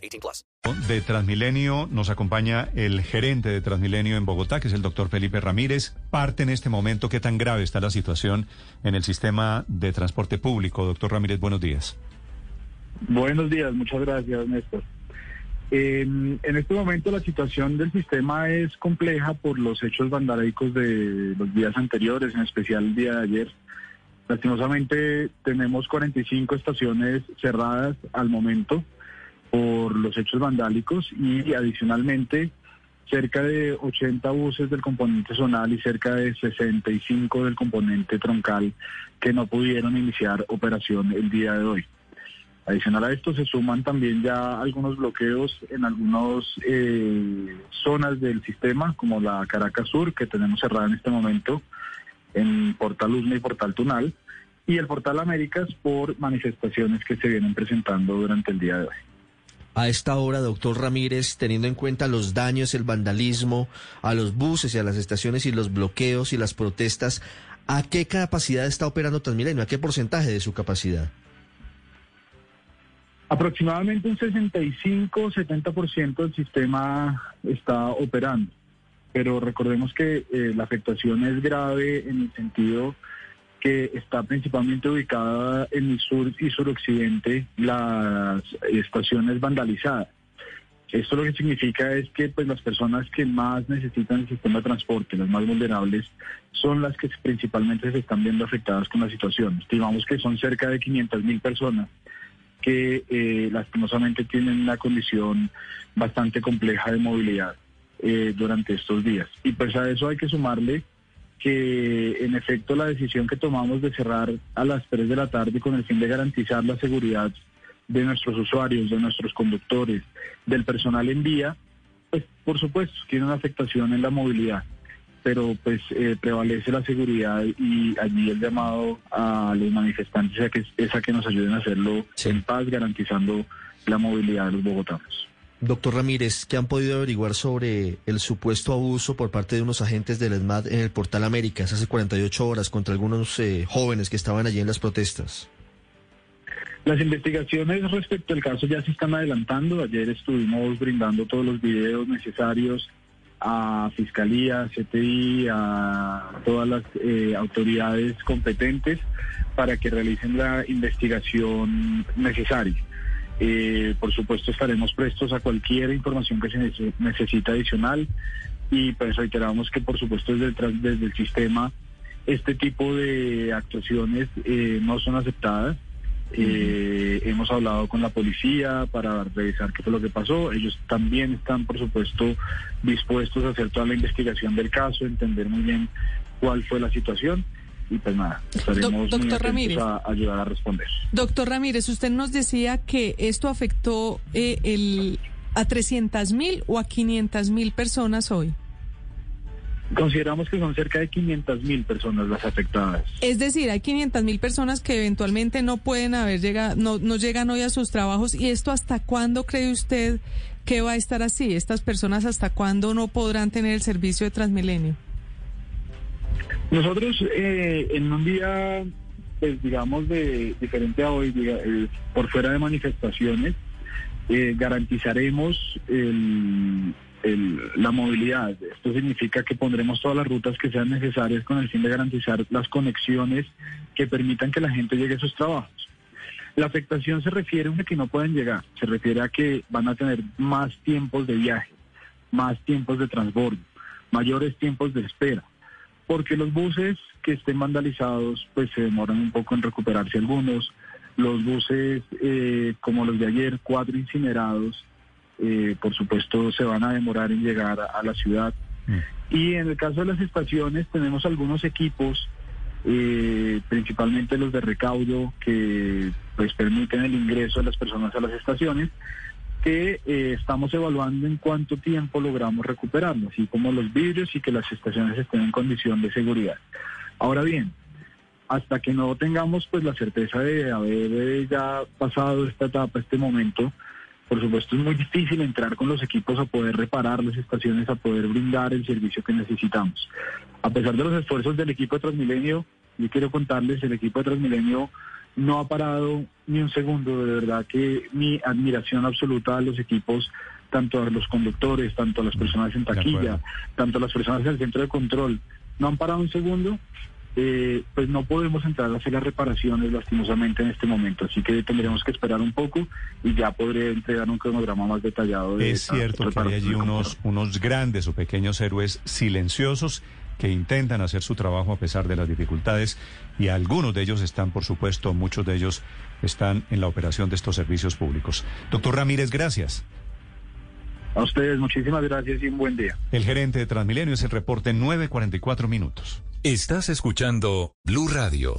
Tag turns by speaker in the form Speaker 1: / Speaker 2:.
Speaker 1: 18 plus.
Speaker 2: De Transmilenio nos acompaña el gerente de Transmilenio en Bogotá, que es el doctor Felipe Ramírez. Parte en este momento qué tan grave está la situación en el sistema de transporte público. Doctor Ramírez, buenos días.
Speaker 3: Buenos días, muchas gracias, Néstor. Eh, en este momento la situación del sistema es compleja por los hechos vandálicos de los días anteriores, en especial el día de ayer. Lastimosamente tenemos 45 estaciones cerradas al momento por los hechos vandálicos y adicionalmente cerca de 80 buses del componente zonal y cerca de 65 del componente troncal que no pudieron iniciar operación el día de hoy. Adicional a esto se suman también ya algunos bloqueos en algunas eh, zonas del sistema, como la Caracas Sur, que tenemos cerrada en este momento, en Portal Usme y Portal Tunal, y el Portal Américas por manifestaciones que se vienen presentando durante el día de hoy.
Speaker 4: A esta hora, doctor Ramírez, teniendo en cuenta los daños, el vandalismo a los buses y a las estaciones y los bloqueos y las protestas, ¿a qué capacidad está operando Transmilenio? ¿A qué porcentaje de su capacidad?
Speaker 3: Aproximadamente un 65-70% del sistema está operando, pero recordemos que eh, la afectación es grave en el sentido que está principalmente ubicada en el sur y suroccidente las estaciones vandalizadas. Esto lo que significa es que pues las personas que más necesitan el sistema de transporte, las más vulnerables, son las que principalmente se están viendo afectadas con la situación. Estimamos que son cerca de 500 mil personas que eh, lastimosamente tienen una condición bastante compleja de movilidad eh, durante estos días. Y pues a eso hay que sumarle que en efecto la decisión que tomamos de cerrar a las 3 de la tarde con el fin de garantizar la seguridad de nuestros usuarios, de nuestros conductores, del personal en vía, pues por supuesto tiene una afectación en la movilidad pero pues eh, prevalece la seguridad y allí el llamado a los manifestantes a que, es a que nos ayuden a hacerlo en paz, garantizando la movilidad de los bogotanos.
Speaker 4: Doctor Ramírez, ¿qué han podido averiguar sobre el supuesto abuso por parte de unos agentes del ESMAD en el Portal Américas hace 48 horas contra algunos eh, jóvenes que estaban allí en las protestas?
Speaker 3: Las investigaciones respecto al caso ya se están adelantando. Ayer estuvimos brindando todos los videos necesarios a Fiscalía, CTI, a todas las eh, autoridades competentes para que realicen la investigación necesaria. Eh, por supuesto estaremos prestos a cualquier información que se necesite adicional y pues reiteramos que por supuesto desde el, desde el sistema este tipo de actuaciones eh, no son aceptadas eh, hemos hablado con la policía para revisar qué fue lo que pasó. Ellos también están, por supuesto, dispuestos a hacer toda la investigación del caso, entender muy bien cuál fue la situación. Y pues nada, estaremos
Speaker 5: Ramírez.
Speaker 3: a ayudar a responder.
Speaker 5: Doctor Ramírez, usted nos decía que esto afectó eh, el, a 300 mil o a 500 mil personas hoy.
Speaker 3: Consideramos que son cerca de 500 mil personas las afectadas.
Speaker 5: Es decir, hay 500 mil personas que eventualmente no pueden haber llegado, no, no llegan hoy a sus trabajos. ¿Y esto hasta cuándo cree usted que va a estar así? ¿Estas personas hasta cuándo no podrán tener el servicio de Transmilenio?
Speaker 3: Nosotros eh, en un día, pues digamos, de diferente a hoy, eh, por fuera de manifestaciones, eh, garantizaremos el la movilidad. Esto significa que pondremos todas las rutas que sean necesarias con el fin de garantizar las conexiones que permitan que la gente llegue a sus trabajos. La afectación se refiere a que no pueden llegar, se refiere a que van a tener más tiempos de viaje, más tiempos de transbordo, mayores tiempos de espera, porque los buses que estén vandalizados pues se demoran un poco en recuperarse algunos, los buses eh, como los de ayer, cuatro incinerados, eh, por supuesto se van a demorar en llegar a, la ciudad. Mm. Y en el caso de las estaciones tenemos algunos equipos, eh, principalmente los de recaudo, que pues permiten el ingreso de las personas a las estaciones, que eh, estamos evaluando en cuánto tiempo logramos recuperarlo, así como los vidrios y que las estaciones estén en condición de seguridad. Ahora bien, hasta que no tengamos pues la certeza de haber eh, ya pasado esta etapa, este momento, por supuesto es muy difícil entrar con los equipos a poder reparar las estaciones, a poder brindar el servicio que necesitamos. A pesar de los esfuerzos del equipo de Transmilenio, yo quiero contarles, el equipo de Transmilenio no ha parado ni un segundo, de verdad que mi admiración absoluta a los equipos, tanto a los conductores, tanto a las personas en taquilla, tanto a las personas del centro de control, no han parado un segundo, eh, pues no podemos entrar a hacer las reparaciones lastimosamente en este momento, así que tendremos que esperar un poco y ya podré entregar un cronograma más detallado. De
Speaker 2: Es cierto que hay allí unos, unos grandes o pequeños héroes silenciosos que intentan hacer su trabajo a pesar de las dificultades y algunos de ellos están, por supuesto, muchos de ellos están en la operación de estos servicios públicos. Doctor Ramírez, gracias.
Speaker 3: A ustedes muchísimas gracias y un buen día.
Speaker 2: El gerente de Transmilenio es el reporte 944 minutos.
Speaker 6: Estás escuchando Blue Radio.